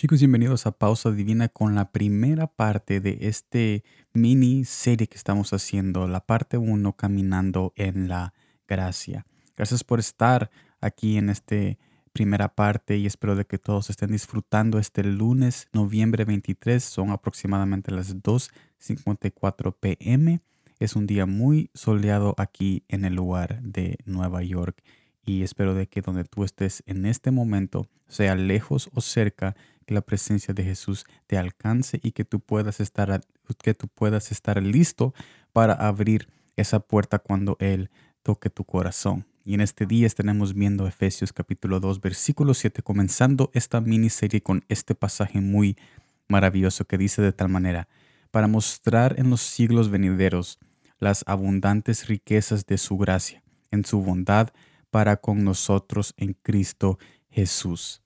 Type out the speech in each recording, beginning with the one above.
Chicos, bienvenidos a Pausa Divina con la primera parte de este mini serie que estamos haciendo, la parte 1, Caminando en la Gracia. Gracias por estar aquí en esta primera parte y espero de que todos estén disfrutando este lunes, noviembre 23, son aproximadamente las 2.54 pm. Es un día muy soleado aquí en el lugar de Nueva York y espero de que donde tú estés en este momento, sea lejos o cerca, que la presencia de Jesús te alcance y que tú puedas estar, que tú puedas estar listo para abrir esa puerta cuando Él toque tu corazón. Y en este día estaremos viendo Efesios capítulo 2, versículo 7, comenzando esta miniserie con este pasaje muy maravilloso que dice de tal manera, para mostrar en los siglos venideros las abundantes riquezas de su gracia, en su bondad para con nosotros en Cristo Jesús.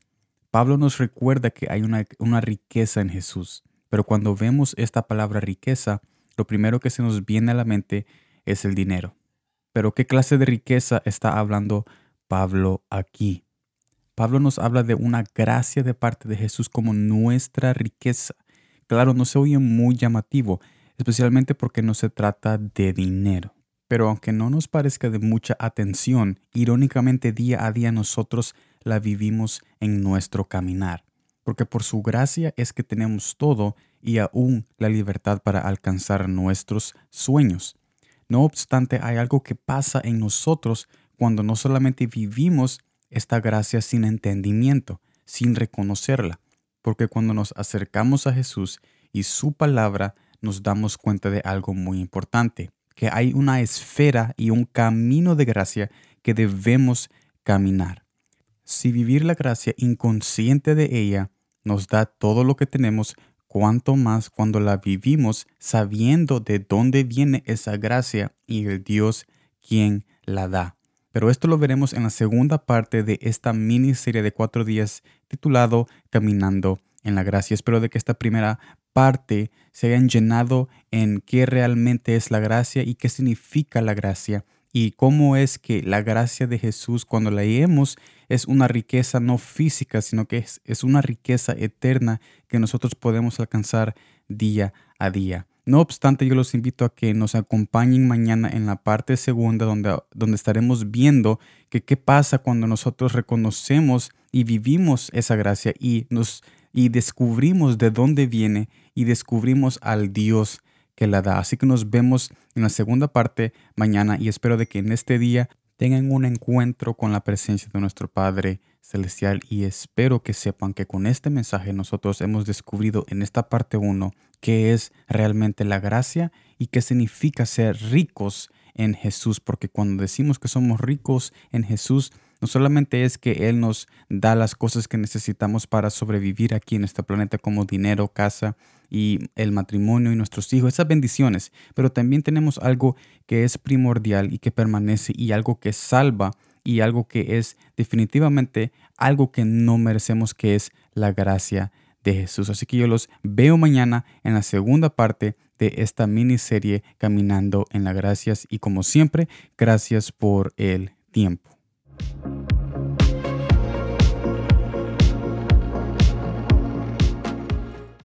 Pablo nos recuerda que hay una, riqueza en Jesús, pero cuando vemos esta palabra riqueza, lo primero que se nos viene a la mente es el dinero. Pero ¿qué clase de riqueza está hablando Pablo aquí? Pablo nos habla de una gracia de parte de Jesús como nuestra riqueza. Claro, no se oye muy llamativo, especialmente porque no se trata de dinero. Pero aunque no nos parezca de mucha atención, irónicamente día a día nosotros la vivimos en nuestro caminar, porque por su gracia es que tenemos todo y aún la libertad para alcanzar nuestros sueños. No obstante, hay algo que pasa en nosotros cuando no solamente vivimos esta gracia sin entendimiento, sin reconocerla, porque cuando nos acercamos a Jesús y su palabra, nos damos cuenta de algo muy importante, que hay una esfera y un camino de gracia que debemos caminar. Si vivir la gracia inconsciente de ella nos da todo lo que tenemos, cuanto más cuando la vivimos sabiendo de dónde viene esa gracia y el Dios quien la da. Pero esto lo veremos en la segunda parte de esta miniserie de cuatro días titulado Caminando en la Gracia. Espero de que esta primera parte se hayan llenado en qué realmente es la gracia y qué significa la gracia y cómo es que la gracia de Jesús cuando la leemos es una riqueza no física, sino que es, es una riqueza eterna que nosotros podemos alcanzar día a día. No obstante, yo los invito a que nos acompañen mañana en la parte segunda donde, donde estaremos viendo qué pasa cuando nosotros reconocemos y vivimos esa gracia y, nos, y descubrimos de dónde viene y descubrimos al Dios la da. Así que nos vemos en la segunda parte mañana y espero de que en este día tengan un encuentro con la presencia de nuestro Padre Celestial y espero que sepan que con este mensaje nosotros hemos descubrido en esta parte 1 qué es realmente la gracia y qué significa ser ricos en Jesús, porque cuando decimos que somos ricos en Jesús, no solamente es que Él nos da las cosas que necesitamos para sobrevivir aquí en este planeta como dinero, casa y el matrimonio y nuestros hijos, esas bendiciones, pero también tenemos algo que es primordial y que permanece y algo que salva y algo que es definitivamente algo que no merecemos, que es la gracia de Jesús. Así que yo los veo mañana en la segunda parte de esta miniserie Caminando en la Gracias y como siempre, gracias por el tiempo.